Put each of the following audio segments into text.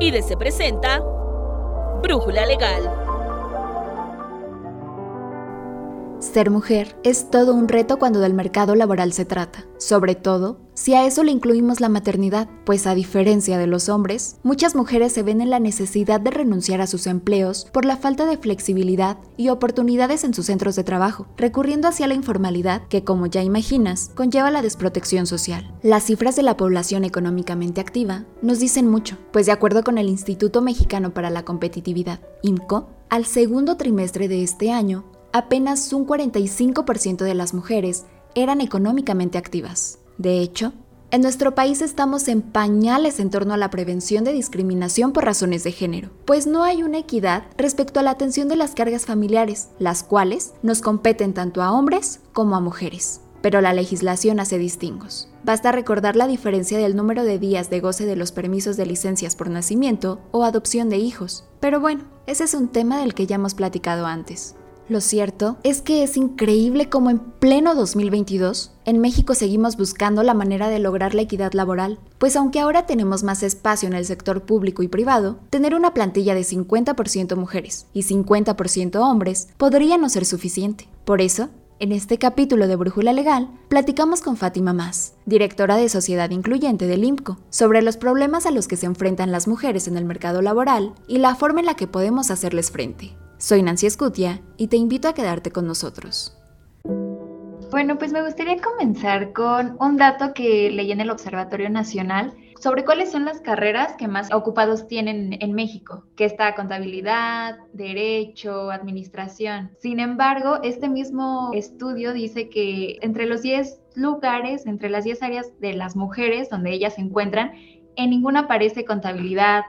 y de Se Presenta Brújula Legal. Ser mujer es todo un reto cuando del mercado laboral se trata, sobre todo si a eso le incluimos la maternidad, pues a diferencia de los hombres, muchas mujeres se ven en la necesidad de renunciar a sus empleos por la falta de flexibilidad y oportunidades en sus centros de trabajo, recurriendo hacia la informalidad que, como ya imaginas, conlleva la desprotección social. Las cifras de la población económicamente activa nos dicen mucho, pues de acuerdo con el Instituto Mexicano para la Competitividad, IMCO, al segundo trimestre de este año, apenas un 45% de las mujeres eran económicamente activas. De hecho, en nuestro país estamos en pañales en torno a la prevención de discriminación por razones de género, pues no hay una equidad respecto a la atención de las cargas familiares, las cuales nos competen tanto a hombres como a mujeres. Pero la legislación hace distingos. Basta recordar la diferencia del número de días de goce de los permisos de licencias por nacimiento o adopción de hijos. Pero bueno, ese es un tema del que ya hemos platicado antes. Lo cierto es que es increíble cómo en pleno 2022 en México seguimos buscando la manera de lograr la equidad laboral, pues aunque ahora tenemos más espacio en el sector público y privado, tener una plantilla de 50% mujeres y 50% hombres podría no ser suficiente. Por eso, en este capítulo de Brújula Legal, platicamos con Fátima Más, directora de Sociedad Incluyente del IMCO, sobre los problemas a los que se enfrentan las mujeres en el mercado laboral y la forma en la que podemos hacerles frente. Soy Nancy Escutia y te invito a quedarte con nosotros. Bueno, pues me gustaría comenzar con un dato que leí en el Observatorio Nacional sobre cuáles son las carreras que más ocupados tienen en México, que está contabilidad, derecho, administración. Sin embargo, este mismo estudio dice que entre los 10 lugares, entre las 10 áreas de las mujeres donde ellas se encuentran, en ninguna aparece contabilidad,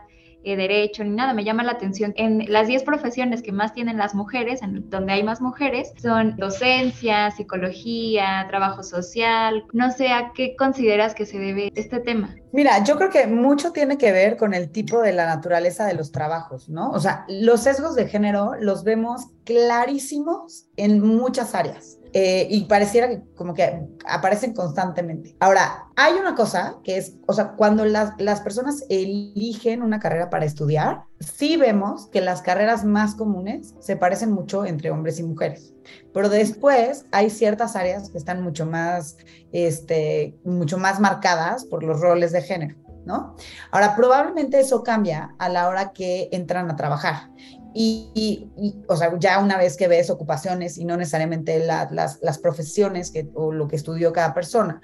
eh, derecho ni nada, me llama la atención. En las 10 profesiones que más tienen las mujeres, donde hay más mujeres, son docencia, psicología, trabajo social. No sé a qué consideras que se debe este tema. Mira, yo creo que mucho tiene que ver con el tipo de la naturaleza de los trabajos, ¿no? O sea, los sesgos de género los vemos clarísimos en muchas áreas. Eh, y pareciera que como que aparecen constantemente. Ahora, hay una cosa que es, o sea, cuando las, las personas eligen una carrera para estudiar, sí vemos que las carreras más comunes se parecen mucho entre hombres y mujeres, pero después hay ciertas áreas que están mucho más, este, mucho más marcadas por los roles de género. ¿No? Ahora, probablemente eso cambia a la hora que entran a trabajar. Y, o sea, ya una vez que ves ocupaciones y no necesariamente las, las, profesiones que, o lo que estudió cada persona.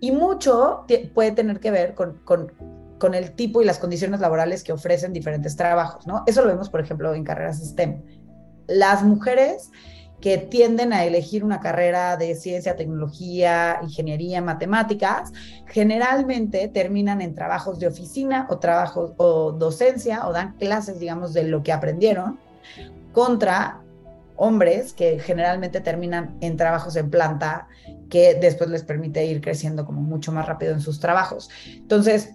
Y mucho puede tener que ver con, con, con, el tipo y las condiciones laborales que ofrecen diferentes trabajos, ¿no? Eso lo vemos, por ejemplo, en carreras STEM. Las mujeres que tienden a elegir una carrera de ciencia, tecnología, ingeniería, matemáticas, generalmente terminan en trabajos de oficina o trabajos o docencia o dan clases, digamos, de lo que aprendieron contra hombres que generalmente terminan en trabajos en planta que después les permite ir creciendo como mucho más rápido en sus trabajos. Entonces,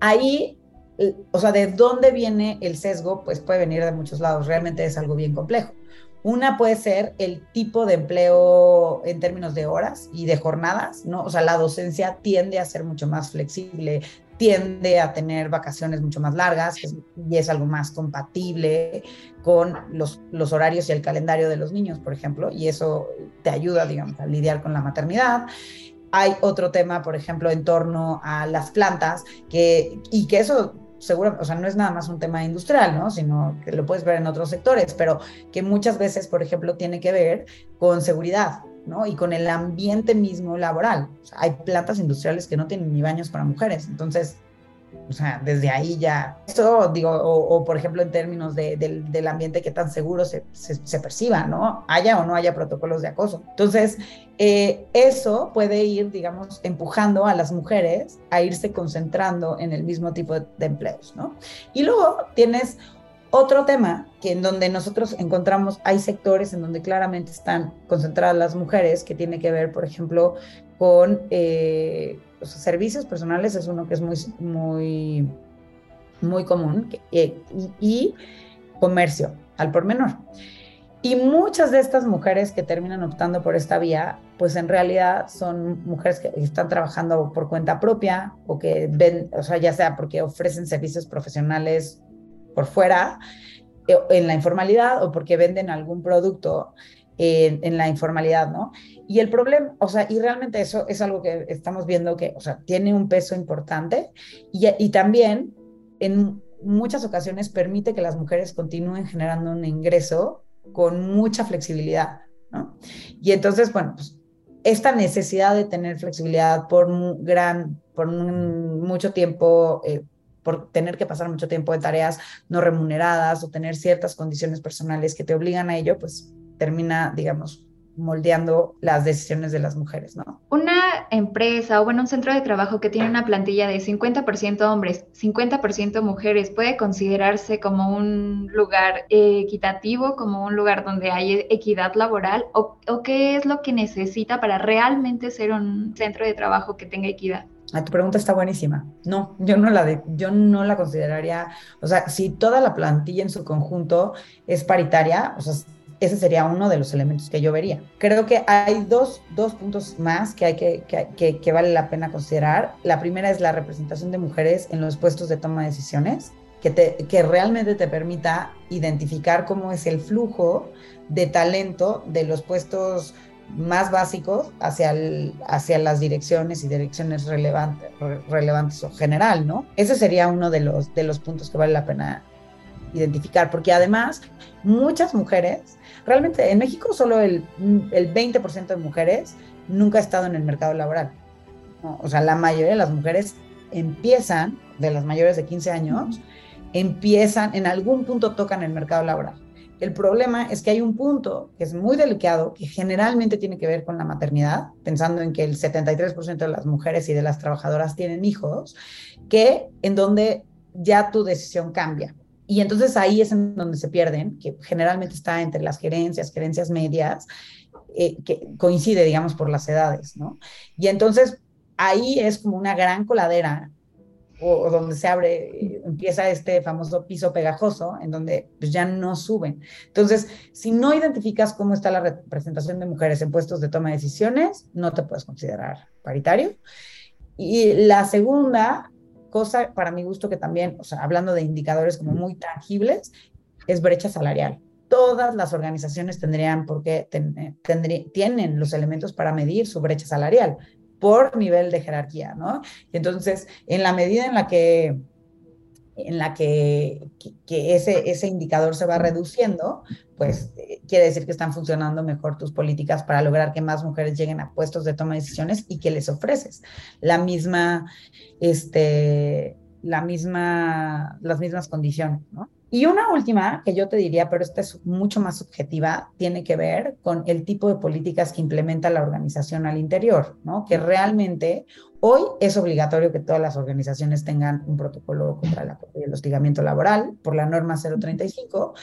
ahí o sea, de dónde viene el sesgo, pues puede venir de muchos lados, realmente es algo bien complejo. Una puede ser el tipo de empleo en términos de horas y de jornadas, ¿no? O sea, la docencia tiende a ser mucho más flexible, tiende a tener vacaciones mucho más largas y es algo más compatible con los, los horarios y el calendario de los niños, por ejemplo, y eso te ayuda, digamos, a lidiar con la maternidad. Hay otro tema, por ejemplo, en torno a las plantas, que, y que eso seguro, o sea, no es nada más un tema industrial, ¿no? Sino que lo puedes ver en otros sectores, pero que muchas veces, por ejemplo, tiene que ver con seguridad, ¿no? Y con el ambiente mismo laboral. hay plantas industriales que no tienen ni baños para mujeres, entonces o sea, desde ahí ya, eso digo, o, por ejemplo en términos del ambiente que tan seguro se, se, perciba, ¿no? Haya o no haya protocolos de acoso. Entonces, eh, eso puede ir, digamos, empujando a las mujeres a irse concentrando en el mismo tipo de, de empleos, ¿no? Y luego tienes otro tema que en donde nosotros encontramos, hay sectores en donde claramente están concentradas las mujeres, que tiene que ver, por ejemplo, con eh, los servicios personales, es uno que es muy, muy, muy común, eh, y, comercio al por menor. Y muchas de estas mujeres que terminan optando por esta vía pues en realidad son mujeres que están trabajando por cuenta propia o que ven, o sea, ya sea porque ofrecen servicios profesionales por fuera, eh, en la informalidad o porque venden algún producto en, en, la informalidad, ¿no? Y el problema, o sea, y realmente eso es algo que estamos viendo que, o sea, tiene un peso importante y, y también en muchas ocasiones permite que las mujeres continúen generando un ingreso con mucha flexibilidad, ¿no? Y entonces, bueno, pues esta necesidad de tener flexibilidad por un gran, por un, mucho tiempo, eh, por tener que pasar mucho tiempo en tareas no remuneradas o tener ciertas condiciones personales que te obligan a ello, pues termina, digamos, moldeando las decisiones de las mujeres, ¿no? Una empresa o bueno, un centro de trabajo que tiene una plantilla de 50% hombres, 50% mujeres, puede considerarse como un lugar equitativo, como un lugar donde hay equidad laboral o, o qué es lo que necesita para realmente ser un centro de trabajo que tenga equidad? Ah, tu pregunta está buenísima. No, yo no la de, yo no la consideraría, o sea, si toda la plantilla en su conjunto es paritaria, o sea, ese sería uno de los elementos que yo vería. Creo que hay dos, dos puntos más que, hay que, que, que, vale la pena considerar. La primera es la representación de mujeres en los puestos de toma de decisiones, que, te, que realmente te permita identificar cómo es el flujo de talento de los puestos más básicos hacia, el, hacia las direcciones y direcciones relevantes, relevantes o general, ¿no? Ese sería uno de los, de los puntos que vale la pena identificar, porque además muchas mujeres, realmente en México solo el, el 20% de mujeres nunca ha estado en el mercado laboral. ¿no? O sea, la mayoría de las mujeres empiezan, de las mayores de 15 años, empiezan, en algún punto tocan el mercado laboral. El problema es que hay un punto que es muy delicado, que generalmente tiene que ver con la maternidad, pensando en que el 73% de las mujeres y de las trabajadoras tienen hijos, que en donde ya tu decisión cambia. Y entonces ahí es en donde se pierden, que generalmente está entre las gerencias, gerencias medias, eh, que coincide, digamos, por las edades, ¿no? Y entonces ahí es como una gran coladera o, donde se abre, eh, empieza este famoso piso pegajoso, en donde pues, ya no suben. Entonces, si no identificas cómo está la representación de mujeres en puestos de toma de decisiones, no te puedes considerar paritario. Y la segunda cosa para mi gusto que también, o sea, hablando de indicadores como muy tangibles, es brecha salarial. Todas las organizaciones tendrían porque eh, tienen los elementos para medir su brecha salarial por nivel de jerarquía, ¿no? Entonces, en la medida en la que en la que, ese indicador se va reduciendo, pues eh, quiere decir que están funcionando mejor tus políticas para lograr que más mujeres lleguen a puestos de toma de decisiones y que les ofreces la misma, este, la misma, las mismas condiciones, ¿no? Y una última que yo te diría, pero esta es mucho más subjetiva, tiene que ver con el tipo de políticas que implementa la organización al interior, ¿no? Que realmente hoy es obligatorio que todas las organizaciones tengan un protocolo contra el hostigamiento laboral por la norma 035,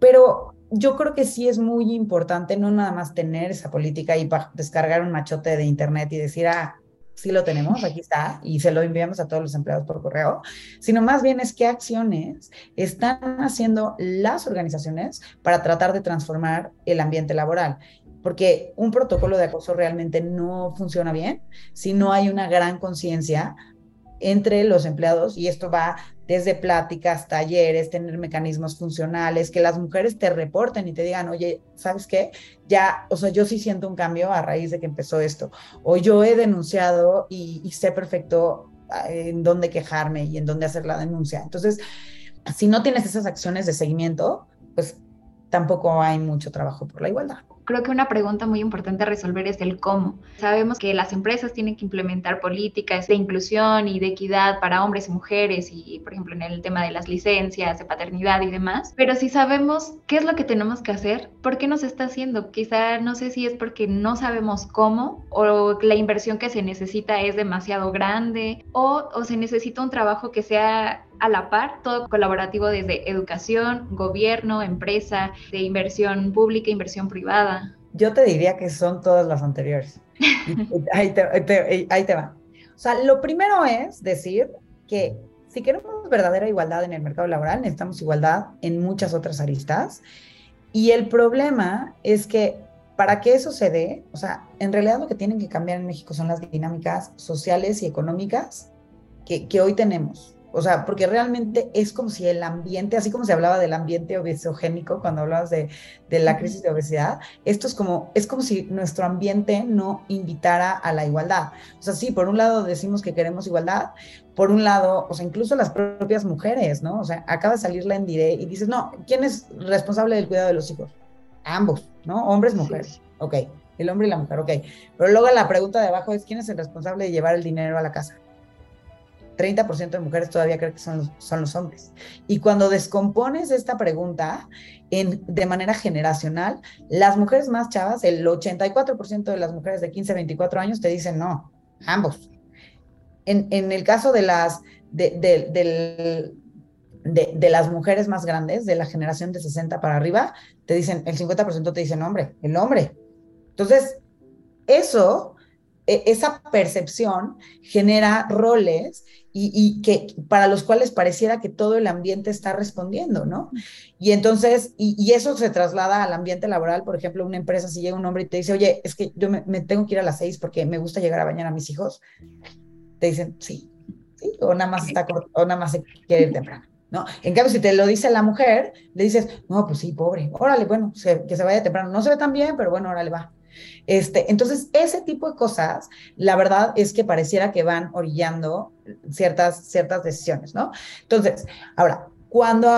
pero yo creo que sí es muy importante no nada más tener esa política y descargar un machote de internet y decir, ah, sí lo tenemos, aquí está, y se lo enviamos a todos los empleados por correo, sino más bien es qué acciones están haciendo las organizaciones para tratar de transformar el ambiente laboral. Porque un protocolo de acoso realmente no funciona bien si no hay una gran conciencia entre los empleados y esto va desde pláticas, talleres, tener mecanismos funcionales, que las mujeres te reporten y te digan, oye, ¿sabes qué? Ya, o sea, yo sí siento un cambio a raíz de que empezó esto, o yo he denunciado y, y sé perfecto ah, en dónde quejarme y en dónde hacer la denuncia. Entonces, si no tienes esas acciones de seguimiento, pues tampoco hay mucho trabajo por la igualdad creo que una pregunta muy importante a resolver es el cómo. Sabemos que las empresas tienen que implementar políticas de inclusión y de equidad para hombres y mujeres y, por ejemplo, en el tema de las licencias de paternidad y demás, pero si sabemos qué es lo que tenemos que hacer, ¿por qué no se está haciendo? Quizá no sé si es porque no sabemos cómo o la inversión que se necesita es demasiado grande o, o se necesita un trabajo que sea a la par, todo colaborativo desde educación, gobierno, empresa, de inversión pública, inversión privada. Yo te diría que son todas las anteriores. ahí, te, ahí te va. O sea, lo primero es decir que si queremos verdadera igualdad en el mercado laboral, necesitamos igualdad en muchas otras aristas. Y el problema es que para que eso se dé, o sea, en realidad lo que tienen que cambiar en México son las dinámicas sociales y económicas que, que hoy tenemos. O sea, porque realmente es como si el ambiente, así como se hablaba del ambiente obesogénico cuando hablabas de, de, la crisis de obesidad, esto es como, es como si nuestro ambiente no invitara a la igualdad. O sea, sí, por un lado decimos que queremos igualdad, por un lado, o sea, incluso las propias mujeres, ¿no? O sea, acaba de salir la Endire y dices, no, ¿quién es responsable del cuidado de los hijos? Ambos, ¿no? Hombres, mujeres. Ok, el hombre y la mujer, ok. Pero luego la pregunta de abajo es, ¿quién es el responsable de llevar el dinero a la casa? 30% de mujeres todavía creen que son los, son los hombres. Y cuando descompones esta pregunta en, de manera generacional, las mujeres más chavas, el 84% de las mujeres de 15 a 24 años te dicen no, ambos. En, en el caso de las, de, de, de, de, las mujeres más grandes, de la generación de 60 para arriba, te dicen, el 50% te dicen hombre, el hombre. Entonces, eso, e, esa percepción genera roles y, que para los cuales pareciera que todo el ambiente está respondiendo, ¿no? Y entonces, y, eso se traslada al ambiente laboral, por ejemplo, una empresa, si llega un hombre y te dice, oye, es que yo me, tengo que ir a las seis porque me gusta llegar a bañar a mis hijos, te dicen, sí, sí, o nada más está o nada más se quiere ir temprano. ¿No? En cambio, si te lo dice la mujer, le dices, no, pues sí, pobre, órale, bueno, que se vaya temprano. No se ve tan bien, pero bueno, órale, va. Este, entonces, ese tipo de cosas, la verdad es que pareciera que van orillando ciertas, ciertas decisiones, ¿no? Entonces, ahora, cuando,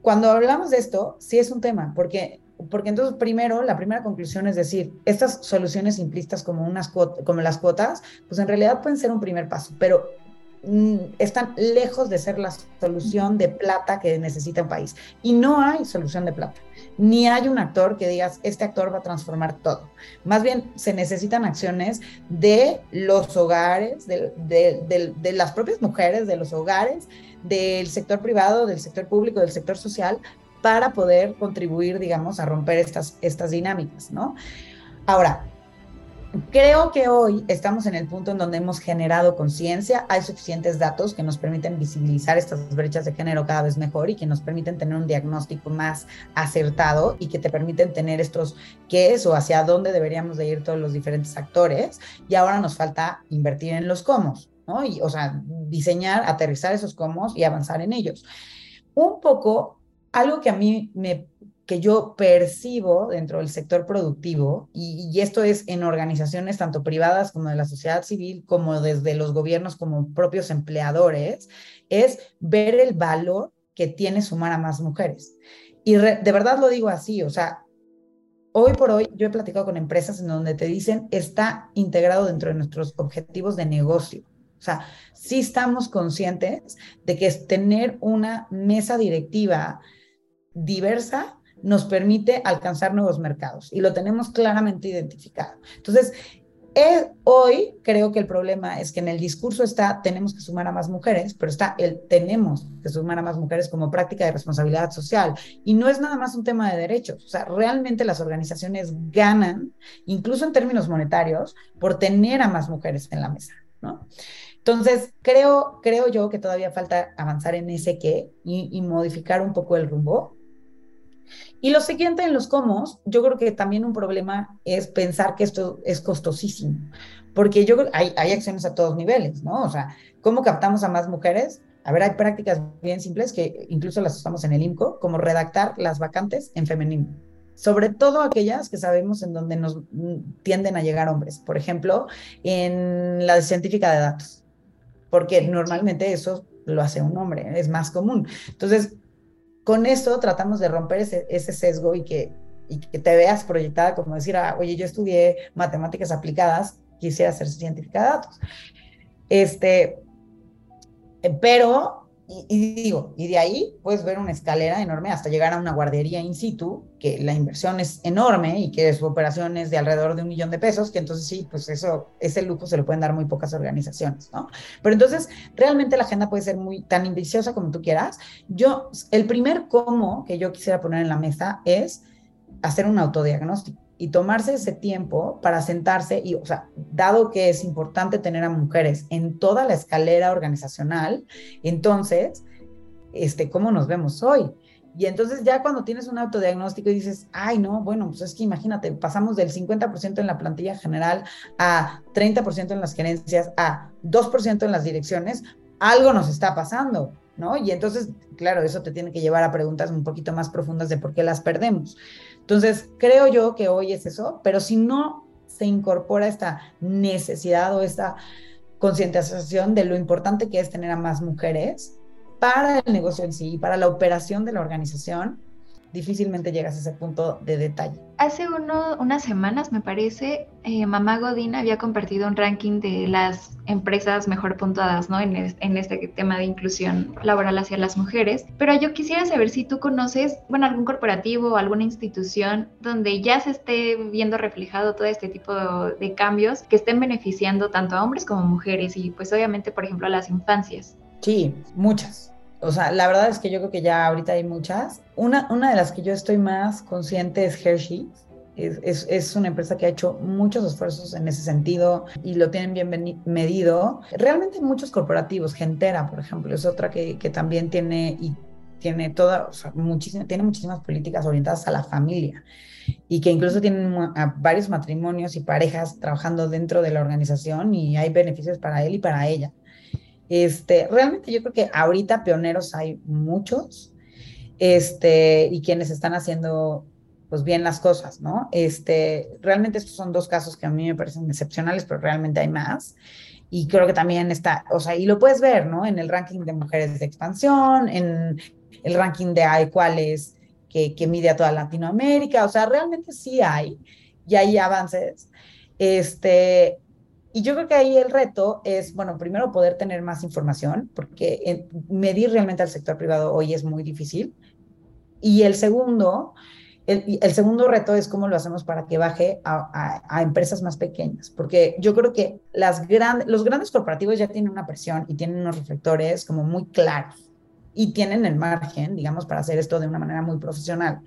cuando hablamos de esto, sí es un tema, porque porque entonces primero, la primera conclusión es decir, estas soluciones simplistas como, unas como las cuotas, pues en realidad pueden ser un primer paso, pero mm, están lejos de ser la solución de plata que necesita un país. Y no hay solución de plata ni hay un actor que digas, este actor va a transformar todo. Más bien se necesitan acciones de los hogares, de, de, las propias mujeres, de los hogares, del sector privado, del sector público, del sector social, para poder contribuir, digamos, a romper estas, estas dinámicas, ¿no? Ahora, Creo que hoy estamos en el punto en donde hemos generado conciencia, hay suficientes datos que nos permiten visibilizar estas brechas de género cada vez mejor y que nos permiten tener un diagnóstico más acertado y que te permiten tener estos qué es o hacia dónde deberíamos de ir todos los diferentes actores. Y ahora nos falta invertir en los cómo, ¿no? Y, o sea, diseñar, aterrizar esos cómo y avanzar en ellos. Un poco, algo que a mí me que yo percibo dentro del sector productivo, y, esto es en organizaciones tanto privadas como de la sociedad civil, como desde los gobiernos como propios empleadores, es ver el valor que tiene sumar a más mujeres. Y de verdad lo digo así, o sea, hoy por hoy yo he platicado con empresas en donde te dicen está integrado dentro de nuestros objetivos de negocio. O sea, sí estamos conscientes de que es tener una mesa directiva diversa nos permite alcanzar nuevos mercados y lo tenemos claramente identificado. Entonces, eh, hoy creo que el problema es que en el discurso está tenemos que sumar a más mujeres, pero está el tenemos que sumar a más mujeres como práctica de responsabilidad social. Y no es nada más un tema de derechos. O sea, realmente las organizaciones ganan, incluso en términos monetarios, por tener a más mujeres en la mesa, ¿no? Entonces, creo, creo yo que todavía falta avanzar en ese qué y, y modificar un poco el rumbo y lo siguiente en los cómo, yo creo que también un problema es pensar que esto es costosísimo, porque yo creo hay, hay acciones a todos niveles, ¿no? O sea, ¿cómo captamos a más mujeres? A ver, hay prácticas bien simples que incluso las usamos en el INCO, como redactar las vacantes en femenino, sobre todo aquellas que sabemos en donde nos tienden a llegar hombres, por ejemplo, en la científica de datos, porque normalmente eso lo hace un hombre, es más común. Entonces, con eso tratamos de romper ese, sesgo y que, y que te veas proyectada como decir, ah, oye, yo estudié matemáticas aplicadas, quisiera ser científica de datos. Este, pero y, digo, y de ahí puedes ver una escalera enorme hasta llegar a una guardería in situ, que la inversión es enorme y que su operación es de alrededor de un millón de pesos, que entonces sí, pues eso, ese lujo se lo pueden dar muy pocas organizaciones, ¿no? Pero entonces, realmente la agenda puede ser muy tan ambiciosa como tú quieras. Yo, el primer cómo que yo quisiera poner en la mesa es hacer un autodiagnóstico y tomarse ese tiempo para sentarse y, o sea, dado que es importante tener a mujeres en toda la escalera organizacional, entonces, este, ¿cómo nos vemos hoy? Y entonces ya cuando tienes un autodiagnóstico y dices, ay, no, bueno, pues es que imagínate, pasamos del 50% en la plantilla general a 30% en las gerencias, a 2% en las direcciones, algo nos está pasando, ¿no? Y entonces, claro, eso te tiene que llevar a preguntas un poquito más profundas de por qué las perdemos. Entonces, creo yo que hoy es eso, pero si no se incorpora esta necesidad o esta concientización de lo importante que es tener a más mujeres, para el negocio en sí, para la operación de la organización, difícilmente llegas a ese punto de detalle. Hace uno, unas semanas, me parece, eh, Mamá Godín había compartido un ranking de las empresas mejor puntuadas ¿no? en, en, este tema de inclusión laboral hacia las mujeres. Pero yo quisiera saber si tú conoces, bueno, algún corporativo o alguna institución donde ya se esté viendo reflejado todo este tipo de, de cambios que estén beneficiando tanto a hombres como mujeres y pues obviamente, por ejemplo, a las infancias. Sí, muchas o sea, la verdad es que yo creo que ya ahorita hay muchas. Una, una de las que yo estoy más consciente es Hershey. Es, es, es, una empresa que ha hecho muchos esfuerzos en ese sentido y lo tienen bien medido. Realmente muchos corporativos, Gentera, por ejemplo, es otra que, que también tiene y tiene toda, o tiene muchísimas políticas orientadas a la familia y que incluso tienen varios matrimonios y parejas trabajando dentro de la organización y hay beneficios para él y para ella. Este, realmente yo creo que ahorita pioneros hay muchos, este, y quienes están haciendo pues bien las cosas, ¿no? Este, realmente estos son dos casos que a mí me parecen excepcionales, pero realmente hay más. Y creo que también está, o sea, y lo puedes ver, ¿no? En el ranking de mujeres de expansión, en el ranking de hay cuáles que, que mide a toda Latinoamérica, o sea, realmente sí hay, y hay avances. Este, y yo creo que ahí el reto es, bueno, primero poder tener más información, porque medir realmente al sector privado hoy es muy difícil. Y el segundo, el, el segundo reto es cómo lo hacemos para que baje a, a, empresas más pequeñas, porque yo creo que las grandes, los grandes corporativos ya tienen una presión y tienen unos reflectores como muy claros y tienen el margen, digamos, para hacer esto de una manera muy profesional.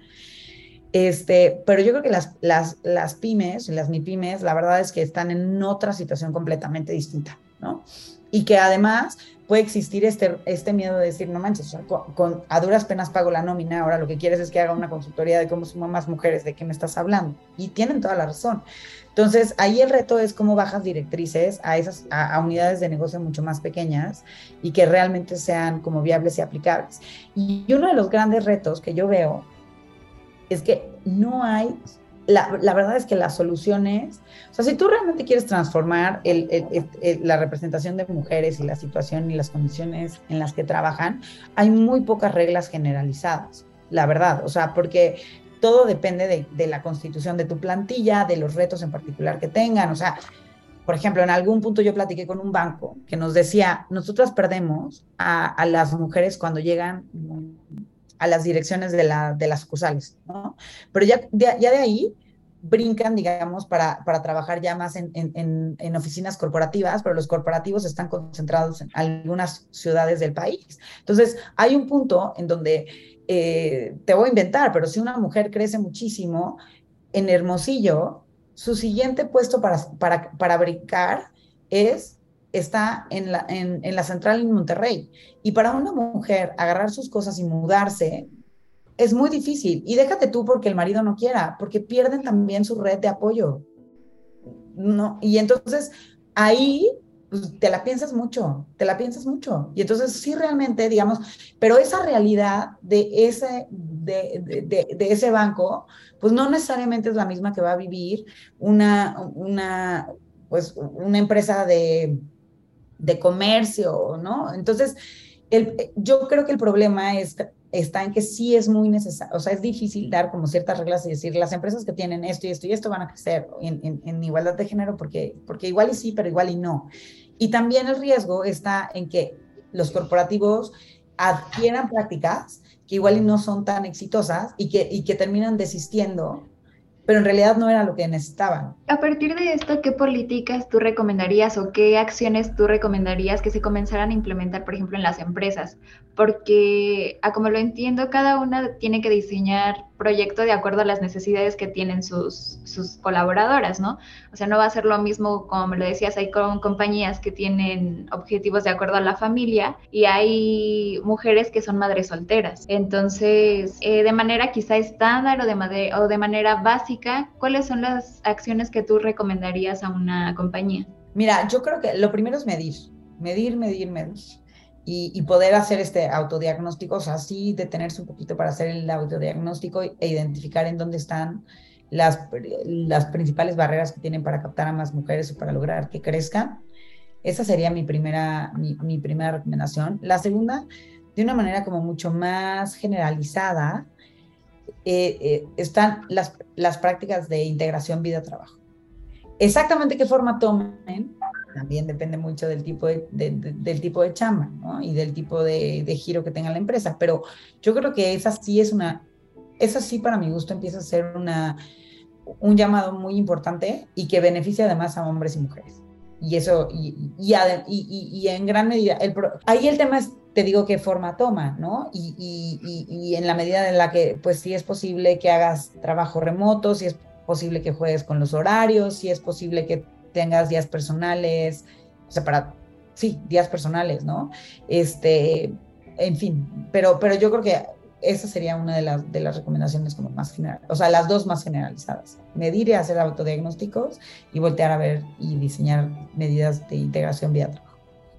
Este, pero yo creo que las, las, las pymes, las MIPYMES, la verdad es que están en otra situación completamente distinta, ¿no? Y que además puede existir este, este miedo de decir, no manches, con, a duras penas pago la nómina, ahora lo que quieres es que haga una consultoría de cómo sumo más mujeres, de qué me estás hablando. Y tienen toda la razón. Entonces, ahí el reto es cómo bajas directrices a esas a, unidades de negocio mucho más pequeñas y que realmente sean como viables y aplicables. Y uno de los grandes retos que yo veo es que no hay, la, la, verdad es que las soluciones, o sea, si tú realmente quieres transformar la representación de mujeres y la situación y las condiciones en las que trabajan, hay muy pocas reglas generalizadas, la verdad, o sea, porque todo depende de, de la constitución de tu plantilla, de los retos en particular que tengan, o sea, por ejemplo, en algún punto yo platiqué con un banco que nos decía, nosotras perdemos a las mujeres cuando llegan a las direcciones de, la, de las sucursales, ¿no? Pero ya ya de ahí brincan, digamos, para, para trabajar ya más en, en, en, oficinas corporativas, pero los corporativos están concentrados en algunas ciudades del país. Entonces, hay un punto en donde eh, te voy a inventar, pero si una mujer crece muchísimo en Hermosillo, su siguiente puesto para, para, para brincar es está en la, en, la central en Monterrey. Y para una mujer agarrar sus cosas y mudarse es muy difícil. Y déjate tú porque el marido no quiera, porque pierden también su red de apoyo. No, y entonces ahí pues, te la piensas mucho, te la piensas mucho. Y entonces sí realmente, digamos, pero esa realidad de ese, de, de, ese banco, pues no necesariamente es la misma que va a vivir una, una, pues, una empresa de de comercio, ¿no? Entonces, yo creo que el problema es, está en que sí es muy necesario, o sea, es difícil dar como ciertas reglas y decir, las empresas que tienen esto y esto y esto van a crecer en, en, igualdad de género, porque, porque igual y sí, pero igual y no. Y también el riesgo está en que los corporativos adquieran prácticas que igual y no son tan exitosas y que, y que terminan desistiendo pero en realidad no era lo que necesitaban. A partir de esto, ¿qué políticas tú recomendarías o qué acciones tú recomendarías que se comenzaran a implementar, por ejemplo, en las empresas? Porque, a como lo entiendo, cada una tiene que diseñar proyecto de acuerdo a las necesidades que tienen sus, sus colaboradoras, ¿no? O sea, no va a ser lo mismo, como lo decías, hay con compañías que tienen objetivos de acuerdo a la familia y hay mujeres que son madres solteras. Entonces, eh, de manera quizá estándar o de, o de manera básica, ¿cuáles son las acciones que tú recomendarías a una compañía? Mira, yo creo que lo primero es medir, medir, medir, medir y, poder hacer este autodiagnóstico, o sea, sí detenerse un poquito para hacer el autodiagnóstico e identificar en dónde están las, las principales barreras que tienen para captar a más mujeres o para lograr que crezcan. Esa sería mi primera, mi, primera recomendación. La segunda, de una manera como mucho más generalizada, eh, eh, están las, las prácticas de integración vida-trabajo. Exactamente qué forma tomen, también depende mucho del tipo de, del tipo de chamba ¿no? y del tipo de, de, giro que tenga la empresa. Pero yo creo que esa sí es una, esa sí para mi gusto empieza a ser una, un llamado muy importante y que beneficia además a hombres y mujeres. Y eso, y, y, y, en gran medida, el, ahí el tema es, te digo, qué forma toma, ¿no? Y, en la medida en la que, pues sí es posible que hagas trabajo remoto, si es posible que juegues con los horarios, si es posible que tengas días personales, o sea, para, sí, días personales, ¿no? Este, en fin, pero, pero yo creo que esa sería una de las, de las recomendaciones como más general, o sea, las dos más generalizadas. Medir y hacer autodiagnósticos y voltear a ver y diseñar medidas de integración vía.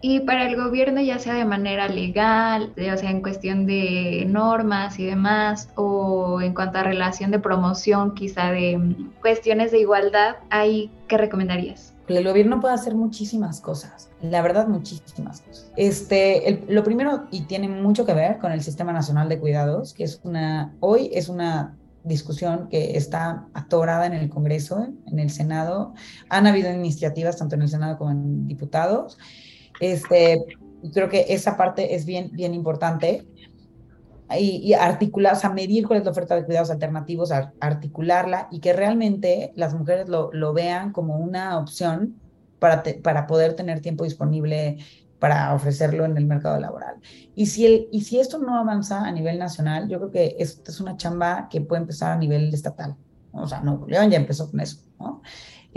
Y para el gobierno, ya sea de manera legal, o sea, en cuestión de normas y demás, o en cuanto a relación de promoción, quizá de mm, cuestiones de igualdad, ¿hay qué recomendarías? El gobierno puede hacer muchísimas cosas, la verdad, muchísimas cosas. Este, lo primero, y tiene mucho que ver con el Sistema Nacional de Cuidados, que es una, hoy es una discusión que está atorada en el Congreso, en el Senado. Han habido iniciativas tanto en el Senado como en diputados. Este, creo que esa parte es bien, bien importante. Y, y, articular, o sea, medir cuál es la oferta de cuidados alternativos, articularla y que realmente las mujeres lo, lo vean como una opción para, para poder tener tiempo disponible para ofrecerlo en el mercado laboral. Y si, el, y si esto no avanza a nivel nacional, yo creo que esto es una chamba que puede empezar a nivel estatal. O sea, no, León ya empezó con eso, ¿no?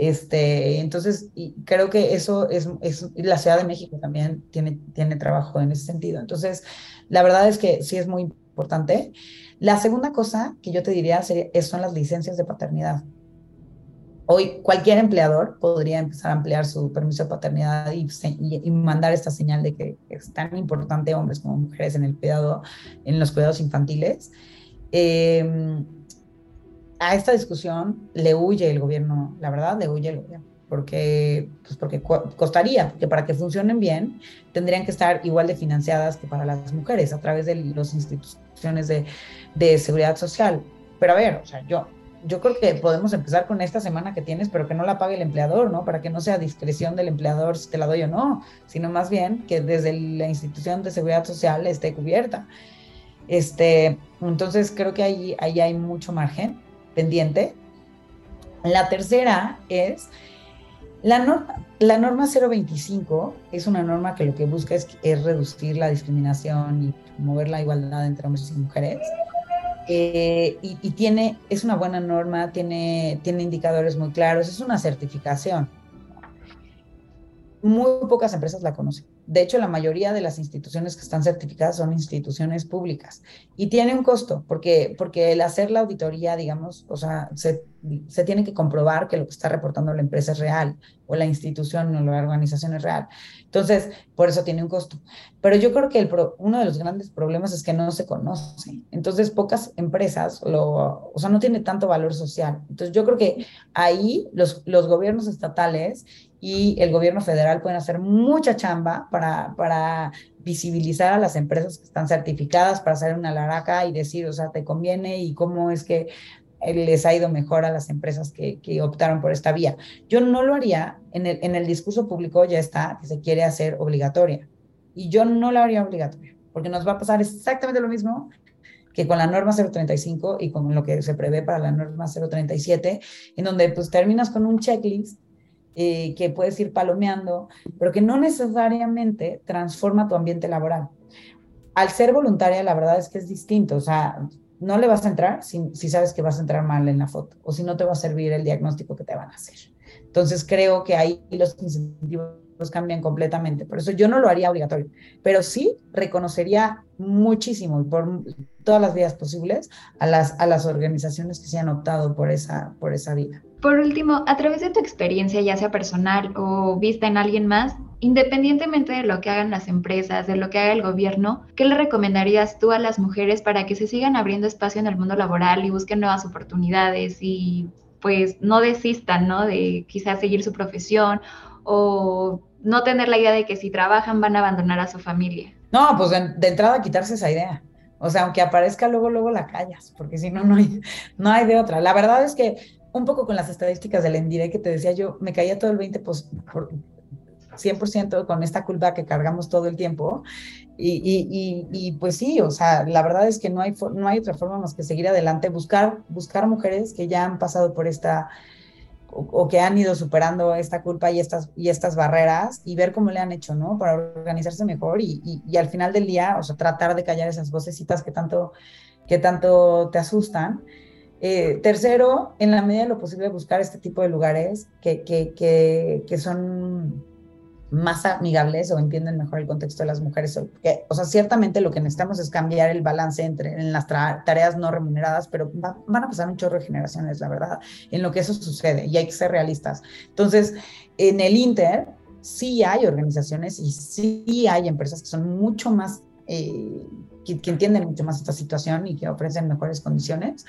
Este, entonces, creo que eso es, es, la Ciudad de México también tiene, tiene trabajo en ese sentido. Entonces, la verdad es que sí es muy importante. La segunda cosa que yo te diría sería, son las licencias de paternidad. Hoy cualquier empleador podría empezar a emplear su permiso de paternidad y, y, mandar esta señal de que es tan importante hombres como mujeres en el cuidado, en los cuidados infantiles. Eh, a esta discusión le huye el gobierno, la verdad, le huye el gobierno, porque, pues porque costaría, que para que funcionen bien tendrían que estar igual de financiadas que para las mujeres a través de las instituciones de, de seguridad social. Pero a ver, o sea, yo, yo creo que podemos empezar con esta semana que tienes, pero que no la pague el empleador, ¿no? Para que no sea discreción del empleador si te la doy o no, sino más bien que desde la institución de seguridad social esté cubierta. Este, entonces creo que ahí, ahí hay mucho margen La tercera es la norma, la norma 025 es una norma que lo que busca es, es reducir la discriminación y promover la igualdad entre hombres y mujeres. Eh, y, y, tiene, es una buena norma, tiene, tiene indicadores muy claros, es una certificación. Muy pocas empresas la conocen. De hecho, la mayoría de las instituciones que están certificadas son instituciones públicas y tiene un costo, porque, porque el hacer la auditoría, digamos, o sea, se, se tiene que comprobar que lo que está reportando la empresa es real o la institución o la organización es real. Entonces, por eso tiene un costo. Pero yo creo que el uno de los grandes problemas es que no se conoce. Entonces, pocas empresas lo, o sea, no tiene tanto valor social. Entonces, yo creo que ahí los, los gobiernos estatales y el gobierno federal pueden hacer mucha chamba para, para visibilizar a las empresas que están certificadas, para hacer una laraca y decir, o sea, te conviene y cómo es que les ha ido mejor a las empresas que, que optaron por esta vía. Yo no lo haría, en el, en el discurso público ya está que se quiere hacer obligatoria y yo no la haría obligatoria, porque nos va a pasar exactamente lo mismo que con la norma 035 y con lo que se prevé para la norma 037, en donde pues terminas con un checklist eh, que puedes ir palomeando, pero que no necesariamente transforma tu ambiente laboral. Al ser voluntaria, la verdad es que es distinto, o sea, no le vas a entrar si, si sabes que vas a entrar mal en la foto o si no te va a servir el diagnóstico que te van a hacer. Entonces creo que ahí los incentivos cambian completamente. Por eso yo no lo haría obligatorio, pero sí reconocería muchísimo por todas las vías posibles a las, a las organizaciones que se han optado por esa, por esa vida. Por último, a través de tu experiencia, ya sea personal o vista en alguien más, independientemente de lo que hagan las empresas, de lo que haga el gobierno, ¿qué le recomendarías tú a las mujeres para que se sigan abriendo espacio en el mundo laboral y busquen nuevas oportunidades y pues no desistan, ¿no? De quizás seguir su profesión o no tener la idea de que si trabajan van a abandonar a su familia. No, pues de, entrada quitarse esa idea. O sea, aunque aparezca luego, luego la callas, porque si no, no hay, no hay de otra. La verdad es que un poco con las estadísticas del Endire que te decía yo, me caía todo el 20 por, 100% con esta culpa que cargamos todo el tiempo. Y, y, y, pues sí, o sea, la verdad es que no hay, no hay otra forma más que seguir adelante, buscar, buscar mujeres que ya han pasado por esta, o, que han ido superando esta culpa y estas, y estas barreras y ver cómo le han hecho, ¿no? Para organizarse mejor y, y, al final del día, o sea, tratar de callar esas vocecitas que tanto, que tanto te asustan. Eh, tercero, en la medida de lo posible, buscar este tipo de lugares que, que, que, que son más amigables o entienden mejor el contexto de las mujeres. o sea, ciertamente lo que necesitamos es cambiar el balance entre en las tareas no remuneradas, pero van a pasar un chorro de generaciones, la verdad, en lo que eso sucede y hay que ser realistas. Entonces, en el Inter sí hay organizaciones y sí hay empresas que son mucho más, eh, que, entienden mucho más esta situación y que ofrecen mejores condiciones.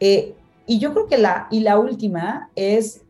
Eh, y yo creo que la, y la última es...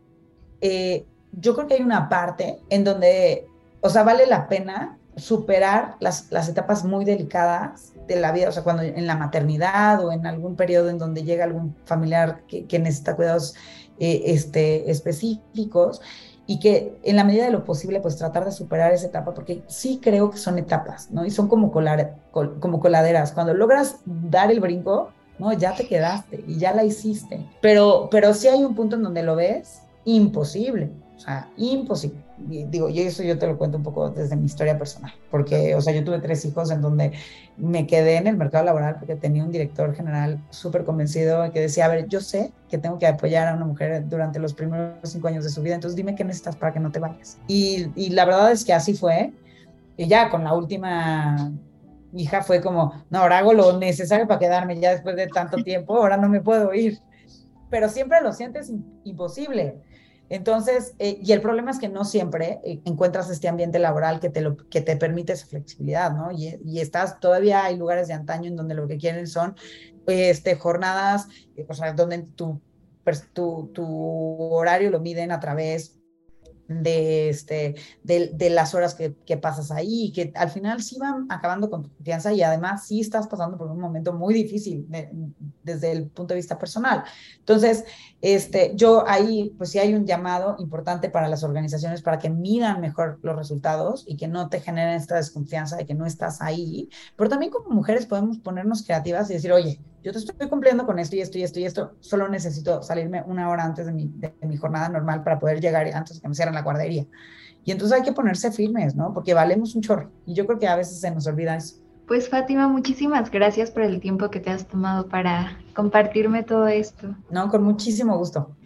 Eh, yo creo que hay una parte en donde, o sea, vale la pena superar las, las etapas muy delicadas de la vida, o sea, cuando en la maternidad o en algún periodo en donde llega algún familiar que, que necesita cuidados eh, este, específicos y que en la medida de lo posible, pues tratar de superar esa etapa, porque sí creo que son etapas, ¿no? Y son como, colar, como coladeras. Cuando logras dar el brinco, ¿no? Ya te quedaste y ya la hiciste. Pero, pero sí hay un punto en donde lo ves imposible. O sea, imposible. digo, y eso yo te lo cuento un poco desde mi historia personal, porque, o sea, yo tuve tres hijos en donde me quedé en el mercado laboral porque tenía un director general súper convencido que decía, a ver, yo sé que tengo que apoyar a una mujer durante los primeros cinco años de su vida, entonces dime qué necesitas para que no te vayas. Y, y la verdad es que así fue. Y ya con la última hija fue como, no, ahora hago lo necesario para quedarme ya después de tanto tiempo, ahora no me puedo ir. Pero siempre lo sientes imposible entonces, eh, y el problema es que no siempre eh, encuentras este ambiente laboral que te, lo, que te permite esa flexibilidad, ¿no? Y, y, estás, todavía hay lugares de antaño en donde lo que quieren son este, jornadas, eh, o sea, donde tu, tu, tu horario lo miden a través de, este, de, de las horas que, que, pasas ahí, que al final sí van acabando con tu confianza y además sí estás pasando por un momento muy difícil desde el punto de vista personal. Entonces, este, yo ahí, pues sí hay un llamado importante para las organizaciones para que midan mejor los resultados y que no te generen esta desconfianza de que no estás ahí, pero también como mujeres podemos ponernos creativas y decir, oye, yo te estoy cumpliendo con esto y esto y esto y esto, solo necesito salirme una hora antes de mi, de, mi jornada normal para poder llegar antes de que me cierren la guardería. Y entonces hay que ponerse firmes, ¿no? Porque valemos un chorro. Y yo creo que a veces se nos olvida eso. Pues Fátima, muchísimas gracias por el tiempo que te has tomado para compartirme todo esto. No, con muchísimo gusto.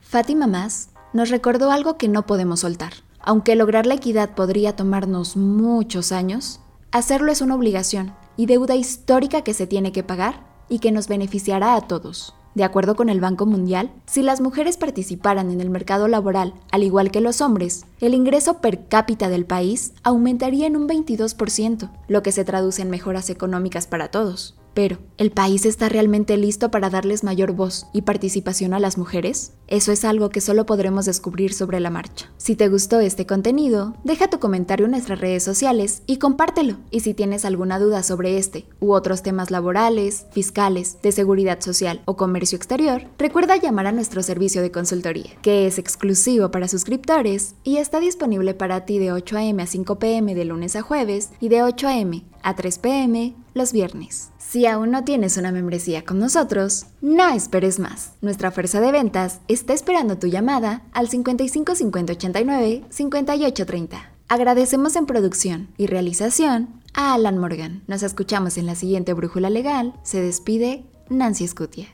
Fátima Más nos recordó algo que no podemos soltar. Aunque lograr la equidad podría tomarnos muchos años, hacerlo es una obligación y deuda histórica que se tiene que pagar y que nos beneficiará a todos. De acuerdo con el Banco Mundial, si las mujeres participaran en el mercado laboral al igual que los hombres, el ingreso per cápita del país aumentaría en un 22%, lo que se traduce en mejoras económicas para todos. Pero, ¿el país está realmente listo para darles mayor voz y participación a las mujeres? Eso es algo que solo podremos descubrir sobre la marcha. Si te gustó este contenido, deja tu comentario en nuestras redes sociales y compártelo. Y si tienes alguna duda sobre este u otros temas laborales, fiscales, de seguridad social o comercio exterior, recuerda llamar a nuestro servicio de consultoría, que es exclusivo para suscriptores y está disponible para ti de 8 a.m. a 5 p.m. de lunes a jueves y de 8 a.m. a 3 p.m. los viernes. Si aún no tienes una membresía con nosotros, no esperes más. Nuestra fuerza de ventas está esperando tu llamada al 55 50 89 58 30. Agradecemos en producción y realización a Alan Morgan. Nos escuchamos en la siguiente Brújula Legal. Se despide Nancy Scutia.